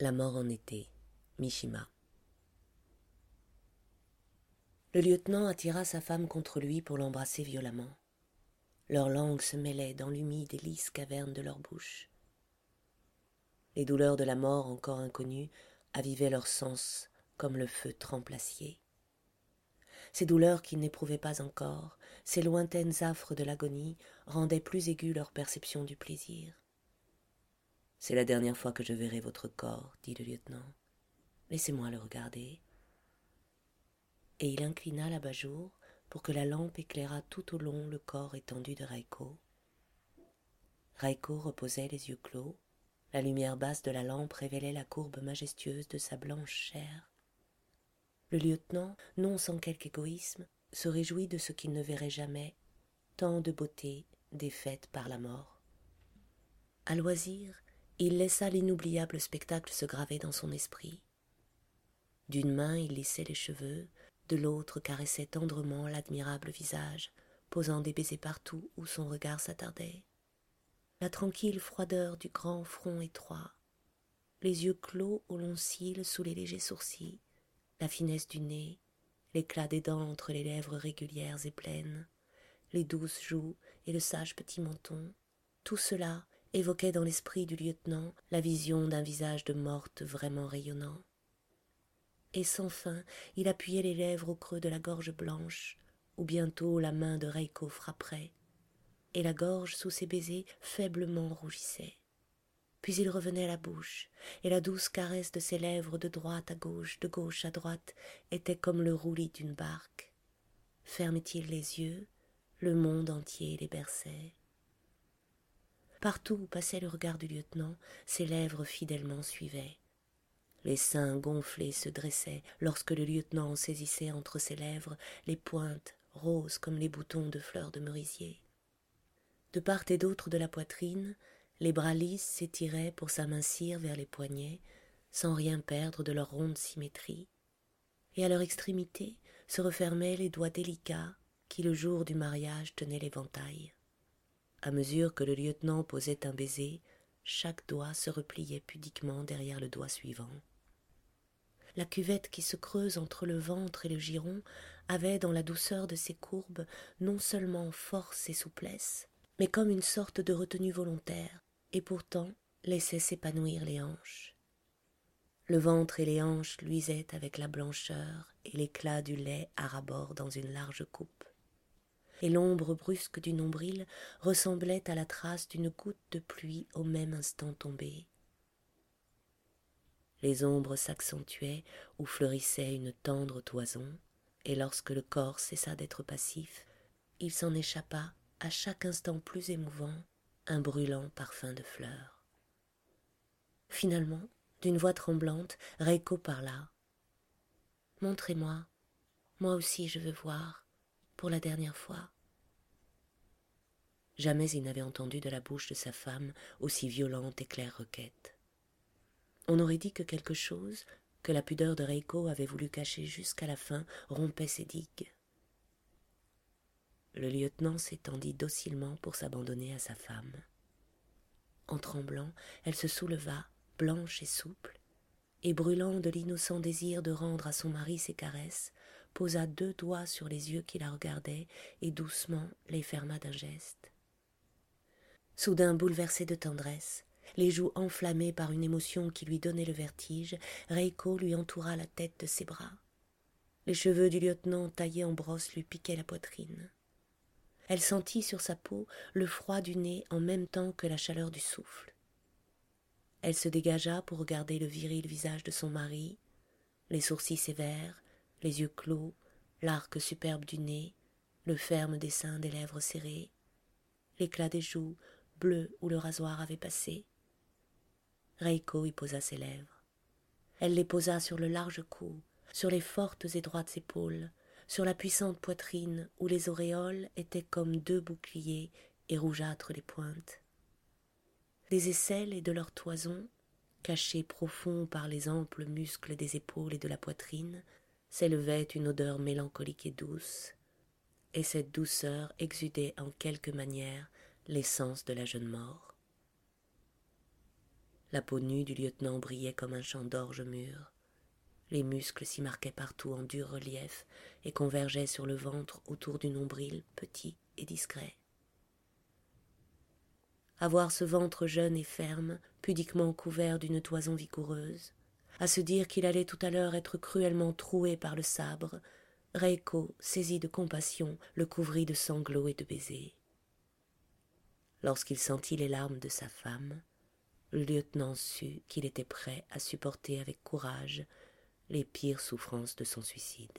La mort en été, Mishima. Le lieutenant attira sa femme contre lui pour l'embrasser violemment. Leurs langues se mêlaient dans l'humide et lisse caverne de leur bouche. Les douleurs de la mort encore inconnues avivaient leur sens comme le feu trempe l'acier. Ces douleurs qu'ils n'éprouvaient pas encore, ces lointaines affres de l'agonie, rendaient plus aiguë leur perception du plaisir. C'est la dernière fois que je verrai votre corps, dit le lieutenant. Laissez-moi le regarder. Et il inclina l'abat-jour pour que la lampe éclairât tout au long le corps étendu de Raiko. Raiko reposait les yeux clos. La lumière basse de la lampe révélait la courbe majestueuse de sa blanche chair. Le lieutenant, non sans quelque égoïsme, se réjouit de ce qu'il ne verrait jamais, tant de beauté défaite par la mort. À loisir, il laissa l'inoubliable spectacle se graver dans son esprit. D'une main il lissait les cheveux, de l'autre caressait tendrement l'admirable visage, posant des baisers partout où son regard s'attardait. La tranquille froideur du grand front étroit, les yeux clos aux longs cils sous les légers sourcils, la finesse du nez, l'éclat des dents entre les lèvres régulières et pleines, les douces joues et le sage petit menton, tout cela évoquait dans l'esprit du lieutenant la vision d'un visage de morte vraiment rayonnant. Et sans fin, il appuyait les lèvres au creux de la gorge blanche, où bientôt la main de Reiko frapperait, et la gorge sous ses baisers faiblement rougissait. Puis il revenait à la bouche, et la douce caresse de ses lèvres de droite à gauche, de gauche à droite, était comme le roulis d'une barque. Fermait-il les yeux, le monde entier les berçait. Partout où passait le regard du lieutenant, ses lèvres fidèlement suivaient. Les seins gonflés se dressaient lorsque le lieutenant saisissait entre ses lèvres les pointes roses comme les boutons de fleurs de merisier. De part et d'autre de la poitrine, les bras lisses s'étiraient pour s'amincir vers les poignets, sans rien perdre de leur ronde symétrie, et à leur extrémité se refermaient les doigts délicats qui le jour du mariage tenaient l'éventail. À mesure que le lieutenant posait un baiser, chaque doigt se repliait pudiquement derrière le doigt suivant. La cuvette qui se creuse entre le ventre et le giron avait dans la douceur de ses courbes non seulement force et souplesse, mais comme une sorte de retenue volontaire, et pourtant laissait s'épanouir les hanches. Le ventre et les hanches luisaient avec la blancheur et l'éclat du lait à rabord dans une large coupe et l'ombre brusque du nombril ressemblait à la trace d'une goutte de pluie au même instant tombée. Les ombres s'accentuaient où fleurissait une tendre toison, et lorsque le corps cessa d'être passif, il s'en échappa, à chaque instant plus émouvant, un brûlant parfum de fleurs. Finalement, d'une voix tremblante, Reiko parla. Montrez-moi, moi aussi je veux voir pour la dernière fois. Jamais il n'avait entendu de la bouche de sa femme aussi violente et claire requête. On aurait dit que quelque chose, que la pudeur de Reiko avait voulu cacher jusqu'à la fin, rompait ses digues. Le lieutenant s'étendit docilement pour s'abandonner à sa femme. En tremblant, elle se souleva, blanche et souple, et brûlant de l'innocent désir de rendre à son mari ses caresses, posa deux doigts sur les yeux qui la regardaient et doucement les ferma d'un geste. Soudain bouleversé de tendresse, les joues enflammées par une émotion qui lui donnait le vertige, Reiko lui entoura la tête de ses bras. Les cheveux du lieutenant taillés en brosse lui piquaient la poitrine. Elle sentit sur sa peau le froid du nez en même temps que la chaleur du souffle. Elle se dégagea pour regarder le viril visage de son mari, les sourcils sévères, les yeux clos, l'arc superbe du nez, le ferme dessin des lèvres serrées, l'éclat des joues bleues où le rasoir avait passé. Reiko y posa ses lèvres. Elle les posa sur le large cou, sur les fortes et droites épaules, sur la puissante poitrine où les auréoles étaient comme deux boucliers et rougeâtres les pointes. Des aisselles et de leur toison, cachées profonds par les amples muscles des épaules et de la poitrine, s'élevait une odeur mélancolique et douce, et cette douceur exudait en quelque manière l'essence de la jeune mort. La peau nue du lieutenant brillait comme un champ d'orge mûr. Les muscles s'y marquaient partout en dur relief et convergeaient sur le ventre autour du nombril petit et discret. À voir ce ventre jeune et ferme, pudiquement couvert d'une toison vigoureuse, à se dire qu'il allait tout à l'heure être cruellement troué par le sabre, Reiko, saisi de compassion, le couvrit de sanglots et de baisers. Lorsqu'il sentit les larmes de sa femme, le lieutenant sut qu'il était prêt à supporter avec courage les pires souffrances de son suicide.